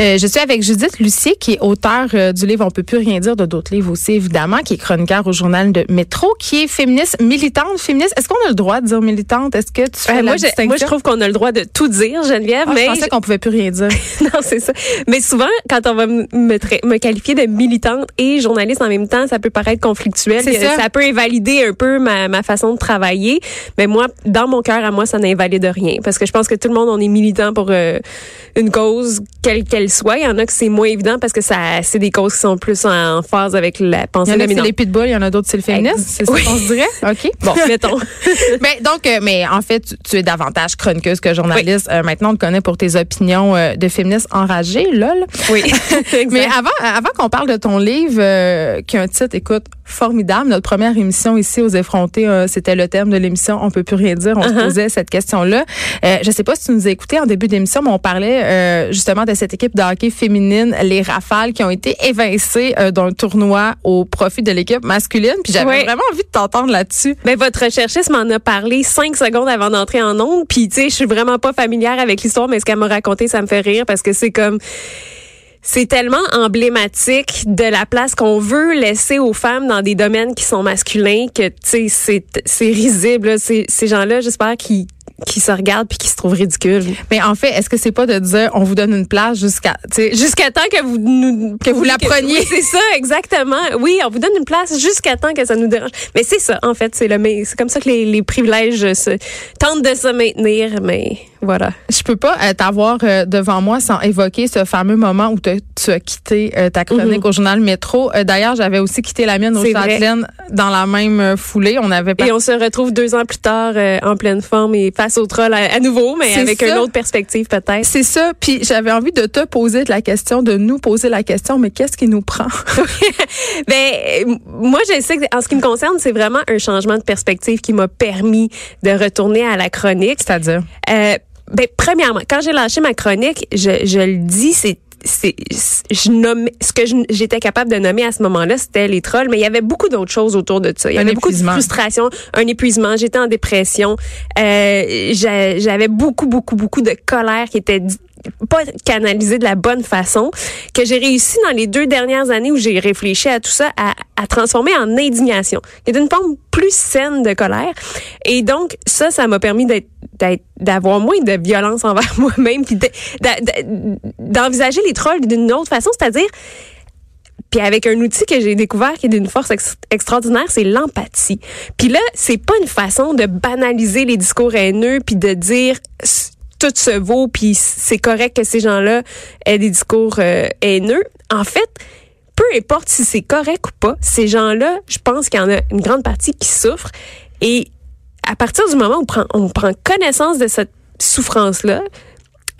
Euh, je suis avec Judith Lucier, qui est auteure euh, du livre On peut plus rien dire de d'autres livres aussi, évidemment, qui est chroniqueur au journal de Métro, qui est féministe, militante, féministe. Est-ce qu'on a le droit de dire militante? Est-ce que tu fais Euh, la moi, je, moi, je trouve qu'on a le droit de tout dire, Geneviève, Ah, mais je pensais qu'on pouvait plus rien dire. non, c'est ça. Mais souvent, quand on va me, qualifier de militante et journaliste en même temps, ça peut paraître conflictuel. C'est Euh, ça. peut invalider un peu ma, ma façon de travailler. Mais moi, dans mon cœur, à moi, ça n'invalide rien. Parce que je pense que tout le monde, on est militant pour euh, une cause, quelle qu'elle soit. Il y en a que c'est moins évident parce que ça, c'est des causes qui sont plus en phase avec la Il pensée y en a c'est dominante. les pitbulls, il y en a d'autres c'est le féminisme, c'est oui. qu'on se dirait? OK. Bon, mettons. mais donc, euh, mais en fait, tu, tu es davantage chroniqueuse que journaliste. Euh, maintenant, on te connaît pour tes opinions euh, de féministe enragée, lol. oui. Mais avant, avant qu'on parle de ton livre, qui a un titre, écoute, formidable. Notre première émission ici aux effrontés, c'était le thème de l'émission. On peut plus rien dire. On se Uh-huh. posait cette question-là. Je sais pas si tu nous as écouté en début d'émission, mais on parlait justement de cette équipe de hockey féminine, les Rafales, qui ont été évincées euh, d'un tournoi au profit de l'équipe masculine. Puis j'avais Oui. vraiment envie de t'entendre là-dessus. Ben, votre recherchiste m'en a parlé cinq secondes avant d'entrer en ondes. Puis, tu sais, je suis vraiment pas familière avec l'histoire, mais ce qu'elle m'a raconté, ça me fait rire parce que c'est comme... C'est tellement emblématique de la place qu'on veut laisser aux femmes dans des domaines qui sont masculins que, tu sais, c'est, c'est risible. là. Ces, ces gens-là, j'espère qu'ils qu'ils se regardent puis qu'ils se trouvent ridicules. Mais en fait, est-ce que c'est pas de dire on vous donne une place jusqu'à, tu sais, Jusqu'à temps que vous nous, Que vous la preniez. Oui, c'est ça, exactement. Oui, on vous donne une place jusqu'à temps que ça nous dérange. Mais c'est ça, en fait, c'est le, mais c'est comme ça que les, les privilèges se, tentent de se maintenir, mais voilà. Je peux pas euh, t'avoir euh, devant moi sans évoquer ce fameux moment où te- tu as quitté euh, ta chronique au journal Métro. D'ailleurs, j'avais aussi quitté la mienne au. Châtelaine dans la même foulée. On avait pas Et on se retrouve deux ans plus tard en pleine forme et face au troll à, à nouveau, mais avec ça. une autre perspective peut-être. c'est ça. Puis j'avais envie de te poser la question, de nous poser la question, mais qu'est-ce qui nous prend? Ben moi je sais que en ce qui me concerne, c'est vraiment un changement de perspective qui m'a permis de retourner à la chronique. C'est-à-dire? Ben, premièrement, quand j'ai lâché ma chronique, je, je le dis, c'est c'est je nommais ce que j'étais capable de nommer à ce moment-là c'était les trolls mais il y avait beaucoup d'autres choses autour de ça. Il y Un avait beaucoup de épuisement. frustration un épuisement. J'étais en dépression. Euh, j'a- j'avais beaucoup beaucoup beaucoup de colère qui était pas canalisée de la bonne façon que j'ai réussi dans les deux dernières années où j'ai réfléchi à tout ça à, transformer en indignation. Qui est une forme plus saine de colère. Et donc ça ça m'a permis d'être d'avoir moins de violence envers moi-même puis d'envisager les trolls d'une autre façon. C'est-à-dire puis avec un outil que j'ai découvert qui est d'une force ex- extraordinaire, c'est l'empathie. Puis là, c'est pas une façon de banaliser les discours haineux puis de dire tout se vaut puis c'est correct que ces gens-là aient des discours euh, haineux. En fait, peu importe si c'est correct ou pas, ces gens-là, je pense qu'il y en a une grande partie qui souffrent et à partir du moment où on prend, on prend connaissance de cette souffrance-là,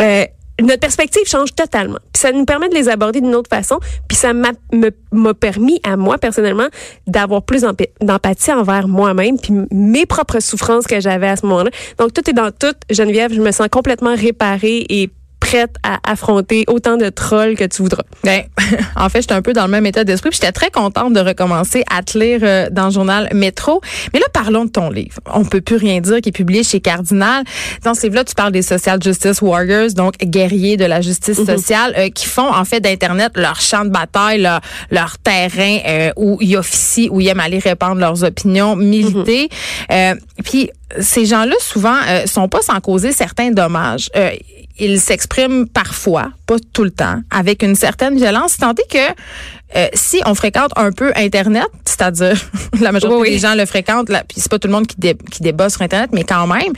euh, notre perspective change totalement. Puis ça nous permet de les aborder d'une autre façon. Puis ça m'a permis à moi personnellement d'avoir plus d'empa- d'empathie envers moi-même puis mes propres souffrances que j'avais à ce moment-là. Donc tout est dans tout. Geneviève, je me sens complètement réparée et prête à affronter autant de trolls que tu voudras. Ben, en fait, j'étais un peu dans le même état d'esprit. J'étais très contente de recommencer à te lire euh, dans le journal Métro. Mais là, parlons de ton livre. On peut plus rien dire, qui est publié chez Cardinal. Dans ce livre-là, tu parles des social justice warriors, donc guerriers de la justice sociale, euh, qui font en fait d'internet leur champ de bataille, leur, leur terrain euh, où ils officient, où ils aiment aller répandre leurs opinions, militer. Euh, puis ces gens-là souvent euh, sont pas sans causer certains dommages. Euh, ils s'expriment parfois, pas tout le temps, avec une certaine violence, tant est que euh, si on fréquente un peu Internet, c'est-à-dire la majorité Oui, des gens le fréquentent, là, puis c'est pas tout le monde qui, dé, qui débat sur Internet, mais quand même,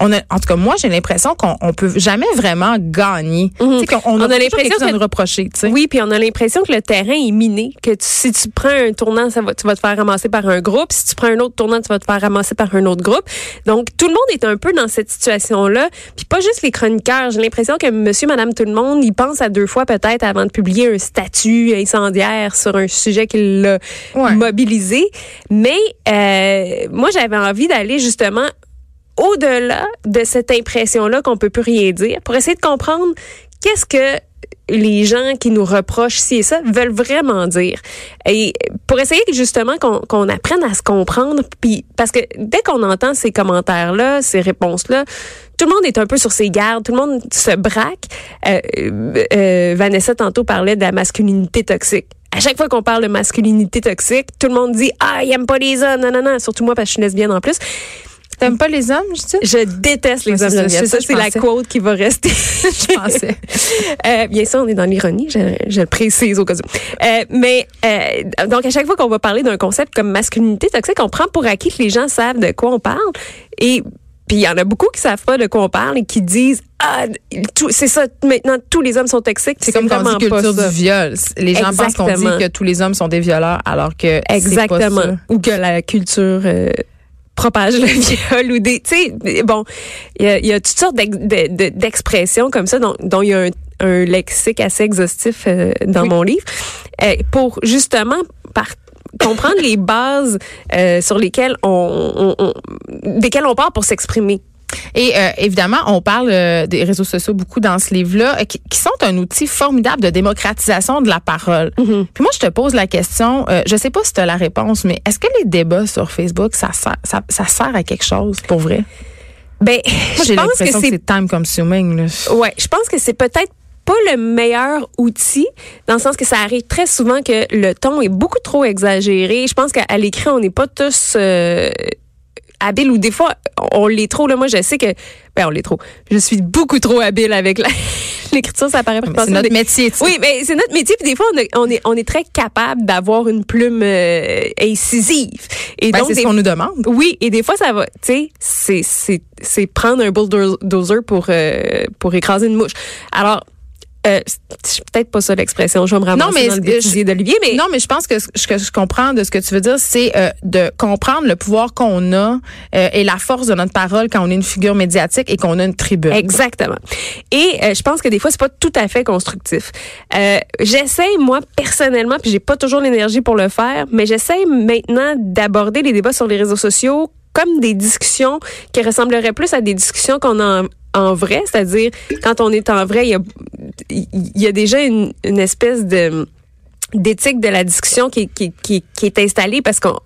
on a, en tout cas moi j'ai l'impression qu'on on peut jamais vraiment gagner. Qu'on- On, On a, a l'impression que- nous reprocher. tu sais. Oui, puis on a l'impression que le terrain est miné, que tu- si tu prends un tournant, ça va, tu vas te faire ramasser par un groupe. Si tu prends un autre tournant, tu vas te faire ramasser par un autre groupe. Donc, tout le monde est un peu dans cette situation-là. Puis pas juste les chroniqueurs. J'ai l'impression que monsieur, madame, tout le monde, il pense à deux fois peut-être avant de publier un statut incendiaire sur un sujet qui l'a Ouais. mobilisé. Mais euh, moi, j'avais envie d'aller justement au-delà de cette impression-là qu'on peut plus rien dire pour essayer de comprendre qu'est-ce que les gens qui nous reprochent ci et ça veulent vraiment dire. Et pour essayer justement qu'on qu'on apprenne à se comprendre, puis parce que dès qu'on entend ces commentaires-là, ces réponses-là, tout le monde est un peu sur ses gardes, tout le monde se braque. Euh, euh, Vanessa tantôt parlait de la masculinité toxique. À chaque fois qu'on parle de masculinité toxique, tout le monde dit ah il aime pas les hommes, non non non, surtout moi parce que je suis lesbienne en plus. T'aimes pas les hommes, je dis? Je déteste les hommes c'est ça, Ça, c'est la quote qui va rester. Je pensais. Euh, bien sûr, on est dans l'ironie, je, je le précise au cas où. Euh, mais euh, donc, à chaque fois qu'on va parler d'un concept comme masculinité toxique, on prend pour acquis que les gens savent de quoi on parle. Et puis, il y en a beaucoup qui savent pas de quoi on parle et qui disent ah c'est ça maintenant tous les hommes sont toxiques. C'est comme quand on dit culture du viol. Les gens pensent qu'on dit Exactement. que tous les hommes sont des violeurs, alors que c'est pas Exactement. ça. Ou que la culture euh, propage le viol ou des, tu sais, bon, il y a, il y a toutes sortes d'ex- de- de- d'expressions comme ça dont, dont il y a un, un lexique assez exhaustif euh, dans Oui. mon livre euh, pour justement par comprendre les bases euh, sur lesquelles on, on, on- desquelles on part pour s'exprimer. Et euh, évidemment, on parle euh, des réseaux sociaux beaucoup dans ce livre-là, qui, qui sont un outil formidable de démocratisation de la parole. Mm-hmm. Puis moi, je te pose la question, euh, je sais pas si tu as la réponse, mais est-ce que les débats sur Facebook, ça sert, ça, ça sert à quelque chose pour vrai? Ben, Moi, je pense que c'est c'est time consuming. Là. Ouais, je pense que c'est peut-être pas le meilleur outil, dans le sens que ça arrive très souvent que le ton est beaucoup trop exagéré. Je pense qu'à l'écrit, on n'est pas tous euh, habiles ou des fois, on l'est trop. Là, moi, je sais que, ben, on l'est trop. Je suis beaucoup trop habile avec l'écriture, ça paraît C'est notre métier. tu sais. oui, mais c'est notre métier. Puis des fois, on, a- on est, on est très capable d'avoir une plume euh, incisive. Et Ben, donc, c'est ce qu'on nous demande. oui, et des fois ça va, tu sais, c'est c'est c'est prendre un bulldozer pour euh, pour écraser une mouche. Alors euh, c'est peut-être pas ça l'expression, je vais me ramasser Non, mais dans le d'Olivier, mais Non, mais je pense que ce ce que je comprends de ce que tu veux dire, c'est euh, de comprendre le pouvoir qu'on a euh, et la force de notre parole quand on est une figure médiatique et qu'on a une tribune. Exactement. Et euh, je pense que des fois c'est pas tout à fait constructif. Euh, j'essaie moi personnellement, puis j'ai pas toujours l'énergie pour le faire, mais j'essaie maintenant d'aborder les débats sur les réseaux sociaux comme des discussions qui ressembleraient plus à des discussions qu'on a en, vrai, c'est-à-dire quand on est en vrai, il y a, déjà une, espèce de d'éthique de la discussion qui, est- installée parce qu'on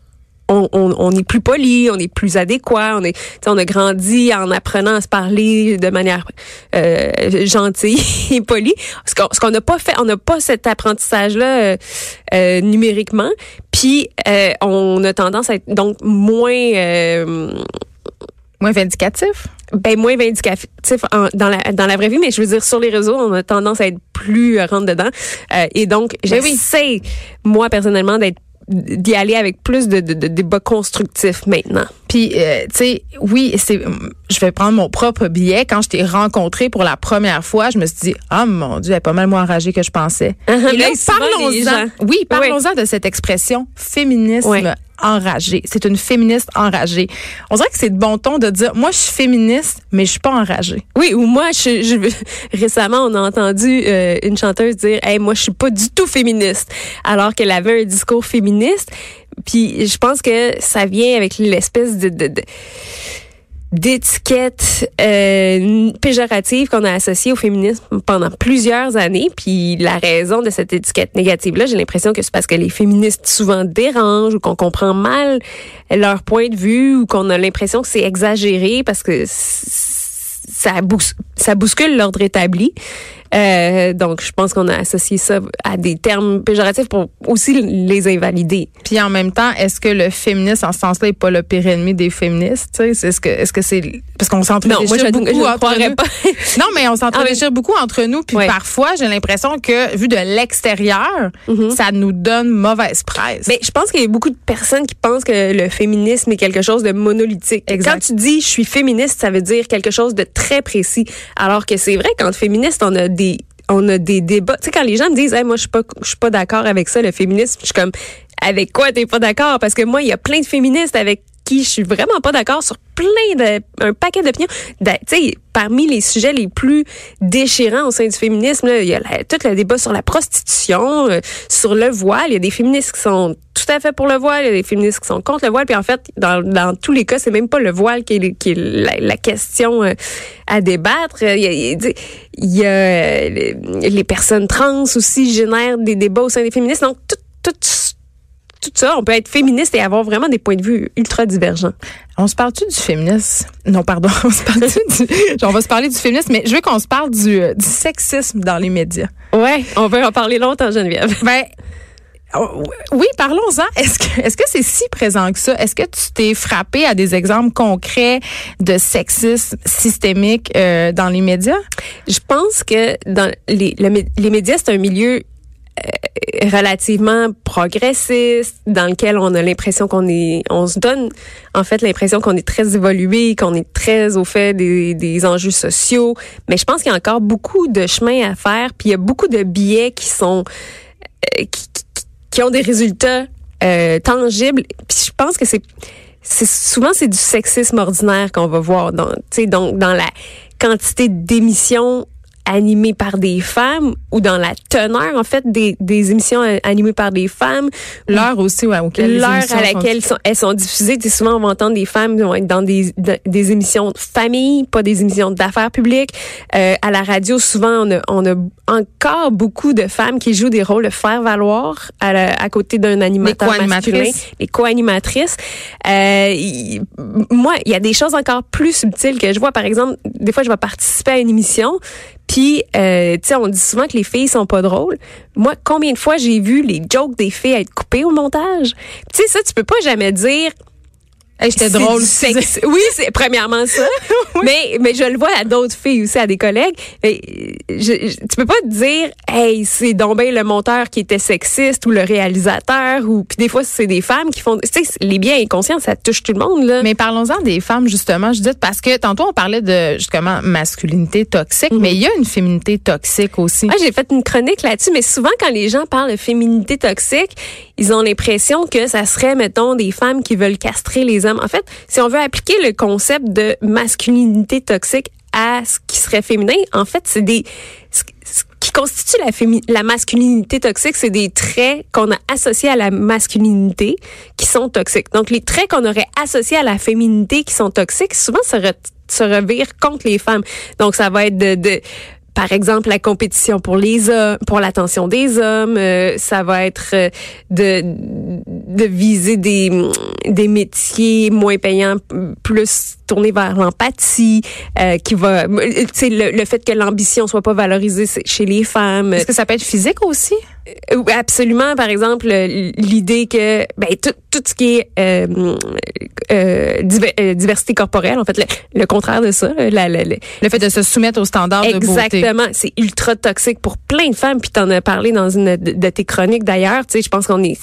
on, on, on est plus poli, on est plus adéquat, on est, on a grandi en apprenant à se parler de manière euh, gentille et polie. Ce qu'on n'a pas fait, on n'a pas cet apprentissage-là euh, euh, numériquement. Puis on a tendance à être donc moins Moins vindicatif? Ben moins vindicatif en- dans la dans la vraie vie, mais je veux dire sur les réseaux, on a tendance à être plus euh, rentre dedans. Euh, et donc Ben oui. j'essaie moi personnellement d'être d'y aller avec plus de, de, de débats constructifs maintenant. Puis, euh, tu sais, oui, c'est. Je vais prendre mon propre billet. Quand je t'ai rencontré pour la première fois, je me suis dit, ah mon Dieu, elle est pas mal moins enragée que je pensais. Et là, Mais souvent, les parlons-en. Oui, parlons-en de cette expression féminisme Ouais. Enragé. C'est une féministe enragée. On dirait que c'est de bon ton de dire, moi, je suis féministe, mais je suis pas enragée. Oui, ou moi, je, je- récemment, on a entendu euh, une chanteuse dire, hey, moi, je suis pas du tout féministe, alors qu'elle avait un discours féministe. Puis, je pense que ça vient avec l'espèce de, de, de- d'étiquette euh, péjorative qu'on a associée au féminisme pendant plusieurs années. Puis la raison de cette étiquette négative-là, j'ai l'impression que c'est parce que les féministes souvent dérangent ou qu'on comprend mal leur point de vue ou qu'on a l'impression que c'est exagéré parce que ça, bous- ça bouscule l'ordre établi. Euh, donc, je pense qu'on a associé ça à des termes péjoratifs pour aussi les invalider. Puis en même temps, est-ce que le féministe, en ce sens-là, est pas le pire ennemi des féministes? Est-ce que est-ce que c'est parce qu'on moi, je, beaucoup je ne entre nous. pas. Non, mais on s'entend Ah beaucoup entre nous. Puis Ouais. parfois, j'ai l'impression que, vu de l'extérieur, ça nous donne mauvaise presse. Mais je pense qu'il y a beaucoup de personnes qui pensent que le féminisme est quelque chose de monolithique. Exact. Quand tu dis je suis féministe, ça veut dire quelque chose de très précis. Alors que c'est vrai qu'entre féministes, on a des on a des débats. Tu sais quand les gens me disent hey, moi je suis pas je suis pas d'accord avec ça le féminisme, je suis comme avec quoi t'es pas d'accord? Parce que moi il y a plein de féministes avec qui je suis vraiment pas d'accord sur plein de un paquet d'opinions. Tu sais, parmi les sujets les plus déchirants au sein du féminisme, il y a tout le débat sur la prostitution, euh, sur le voile. Il y a des féministes qui sont tout à fait pour le voile, il y a des féministes qui sont contre le voile. Puis en fait, dans, dans tous les cas, c'est même pas le voile qui est, qui est la, question euh, à débattre. Il y a, il y a les personnes trans aussi génèrent des débats au sein des féministes. Donc tout, tout tout ça, on peut être féministe et avoir vraiment des points de vue ultra divergents. On se parle-tu du féminisme? Non, pardon. On se parle du, on va se parler du féminisme, mais je veux qu'on se parle du, du sexisme dans les médias. Ouais, on peut en parler longtemps, Geneviève. Ben, oh, oui, parlons-en. Est-ce que est-ce que c'est si présent que ça? Est-ce que tu t'es frappé à des exemples concrets de sexisme systémique euh, dans les médias? Je pense que dans les, les médias c'est un milieu relativement progressiste, dans lequel on a l'impression qu'on est, on se donne en fait l'impression qu'on est très évolué, qu'on est très au fait des, des enjeux sociaux. Mais je pense qu'il y a encore beaucoup de chemin à faire, puis il y a beaucoup de biais qui sont euh, qui, qui, ont des résultats euh, tangibles. Puis je pense que c'est c'est souvent c'est du sexisme ordinaire qu'on va voir dans donc dans la quantité d'émissions animées par des femmes ou dans la teneur en fait des, des émissions animées par des femmes l'heure aussi ouais, l'heure à laquelle sont, elles sont diffusées. Tu souvent on va entendre des femmes vont être dans des des émissions de famille pas des émissions d'affaires publiques. Euh, à la radio souvent on a, on a encore beaucoup de femmes qui jouent des rôles de faire valoir à, à côté d'un animateur les masculin. Les co-animatrices. Euh, moi il y a des choses encore plus subtiles que je vois. Par exemple des fois je vais participer à une émission puis, euh, tu sais, on dit souvent que les filles sont pas drôles. Moi, combien de fois j'ai vu les jokes des filles être coupées au montage? Tu sais, ça, tu peux pas jamais dire J'étais drôle. Oui, c'est premièrement ça. Mais mais je le vois à d'autres filles aussi, à des collègues. Mais, je, tu peux pas te dire, hey, c'est donc le monteur qui était sexiste ou le réalisateur ou puis des fois c'est des femmes qui font. Tu sais, les biens inconscients, ça touche tout le monde là. Mais parlons-en des femmes justement. Je dis parce que tantôt on parlait de justement masculinité toxique, mais mhm. il y a une féminité toxique aussi. Ah, j'ai fait une chronique là-dessus, mais souvent quand les gens parlent de féminité toxique, ils ont l'impression que ça serait mettons des femmes qui veulent castrer les hommes en fait, si on veut appliquer le concept de masculinité toxique à ce qui serait féminin, en fait, c'est des ce qui constitue la, la masculinité toxique, c'est des traits qu'on a associés à la masculinité qui sont toxiques. Donc, les traits qu'on aurait associés à la féminité qui sont toxiques, souvent se, se revirent contre les femmes. Donc, ça va être de, de par exemple la compétition pour les hommes, pour l'attention des hommes, euh, ça va être euh, de de viser des des métiers moins payants, plus tournés vers l'empathie, euh, qui va, c'est le, le, fait que l'ambition soit pas valorisée chez les femmes. Est-ce que ça peut être physique aussi? Absolument. Par exemple, l'idée que ben tout, tout ce qui est euh, euh, diversité corporelle, en fait, le, contraire de ça, la, le fait de se soumettre aux standards de beauté. Exactement. C'est ultra toxique pour plein de femmes. Puis t'en as parlé dans une de, tes chroniques d'ailleurs. Tu sais, je pense qu'on est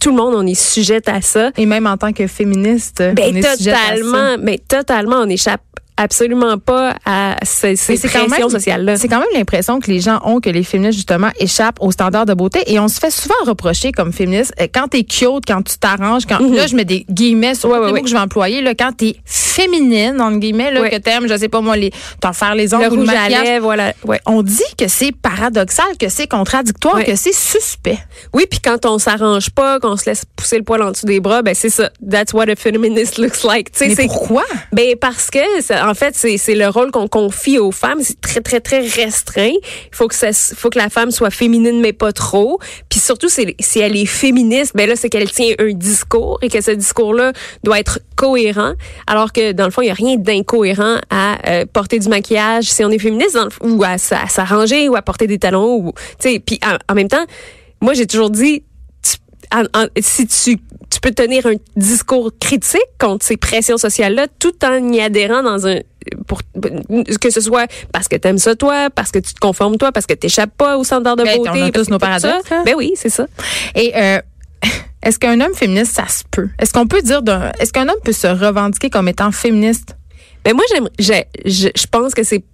tout le monde, on est sujette à ça. Et même en tant que féministe, ben, on est totalement, mais ben, totalement, on échappe absolument pas à ces, ces pressions sociales-là. C'est quand même l'impression que les gens ont que les féministes, justement, échappent aux standards de beauté. Et on se fait souvent reprocher comme féministe, euh, quand t'es cute, quand tu t'arranges, quand, mhm. là, je mets des guillemets sur les mots que je vais employer, là, quand t'es féminine, entre guillemets, là, que t'aimes, je sais pas moi, les, t'en faire les ongles ou le maquillage. voilà. On dit que c'est paradoxal, que c'est contradictoire, que c'est suspect. Oui, puis quand on s'arrange pas, qu'on se laisse pousser le poil en dessous des bras, ben c'est ça. That's what a feminist looks like. Mais pourquoi? Ben parce que en fait, c'est le rôle qu'on confie aux femmes. C'est très, très, très restreint. Il faut que ça, faut que la femme soit féminine, mais pas trop. Puis surtout, si elle est féministe, ben là, c'est qu'elle tient un discours et que ce discours-là doit être cohérent. Alors que, dans le fond, il n'y a rien d'incohérent à euh, porter du maquillage si on est féministe ou à, s'arranger ou à porter des talons. Ou, puis en, même temps, moi, j'ai toujours dit, si tu tu peux tenir un discours critique contre ces pressions sociales-là tout en y adhérant dans un pour que ce soit parce que tu aimes ça toi, parce que tu te conformes toi, parce que tu n'échappes pas aux standards de ben, beauté. On a tous nos paradoxes. Ben oui, c'est ça. Et euh, est-ce qu'un homme féministe, ça se peut? Est-ce qu'on peut dire d'un. Est-ce qu'un homme peut se revendiquer comme étant féministe? Ben moi, j'aime. Je, je pense que c'est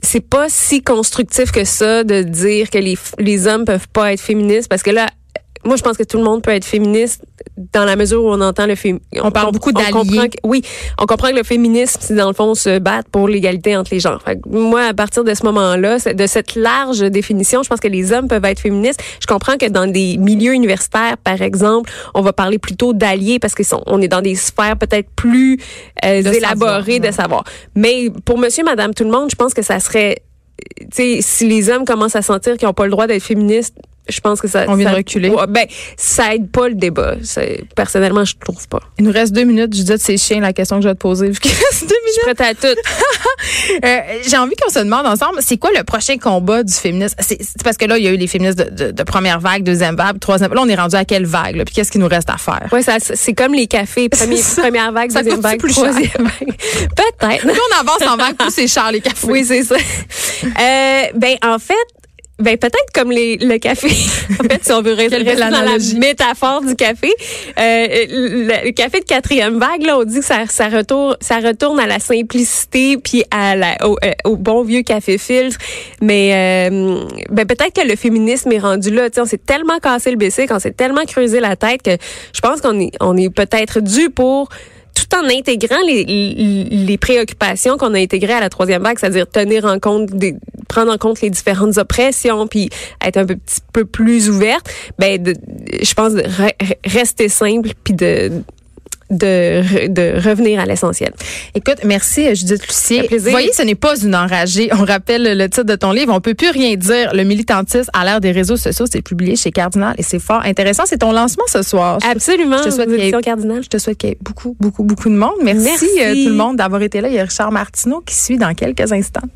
c'est pas si constructif que ça de dire que les, les hommes peuvent pas être féministes parce que là moi, je pense que tout le monde peut être féministe dans la mesure où on entend le féminisme. On parle beaucoup d'alliés. Oui, on comprend que le féminisme, c'est dans le fond se battre pour l'égalité entre les genres. moi, à partir de ce moment-là, de cette large définition, je pense que les hommes peuvent être féministes. Je comprends que dans des milieux universitaires, par exemple, on va parler plutôt d'alliés parce qu'on est dans des sphères peut-être plus euh, élaborées de savoir. Mais pour monsieur, madame, tout le monde, je pense que ça serait sais, si les hommes commencent à sentir qu'ils n'ont pas le droit d'être féministes, je pense que ça. On vient de reculer. ben, ça aide pas le débat. Personnellement, je trouve pas. Il nous reste deux minutes. Je dis c'est chiant la question que je vais te poser. deux minutes. Je suis prête à tout. euh, J'ai envie qu'on se demande ensemble, c'est quoi le prochain combat du féminisme? C'est parce que là, il y a eu les féministes de, de, première vague, deuxième vague, troisième. Là, on est rendu à quelle vague? Puis qu'est-ce qu'il nous reste à faire? Oui, c'est comme les cafés. Premier, première vague, deuxième vague, troisième vague. Peut-être. Nous, on avance en vague, plus c'est cher les cafés. Oui, c'est ça. euh, ben, en fait, ben peut-être comme les, le café. en fait, si on veut rester dans la métaphore du café, euh, le, café de quatrième vague, là, on dit que ça, ça retourne, ça retourne à la simplicité puis à la, au, euh, au bon vieux café filtre. Mais euh, ben peut-être que le féminisme est rendu là. on s'est tellement cassé le bicycle, on s'est tellement creusé la tête que je pense qu'on est, on est peut-être dû pour tout en intégrant les, préoccupations qu'on a intégrées à la troisième vague, c'est-à-dire tenir en compte des, prendre en compte les différentes oppressions, puis être un petit peu plus ouverte, ben de, je pense rester simple puis de de, de revenir à l'essentiel. Écoute, merci Judith Lucier. Vous voyez, ce n'est pas une enragée. On rappelle le titre de ton livre. On peut plus rien dire. Le militantisme à l'ère des réseaux sociaux, c'est publié chez Cardinal et c'est fort intéressant. C'est ton lancement ce soir. Absolument. Je te souhaite qu'il Cardinal. Je te souhaite qu'il y ait beaucoup, beaucoup, beaucoup de monde. Merci, euh, tout le monde d'avoir été là. Il y a Richard Martineau qui suit dans quelques instants.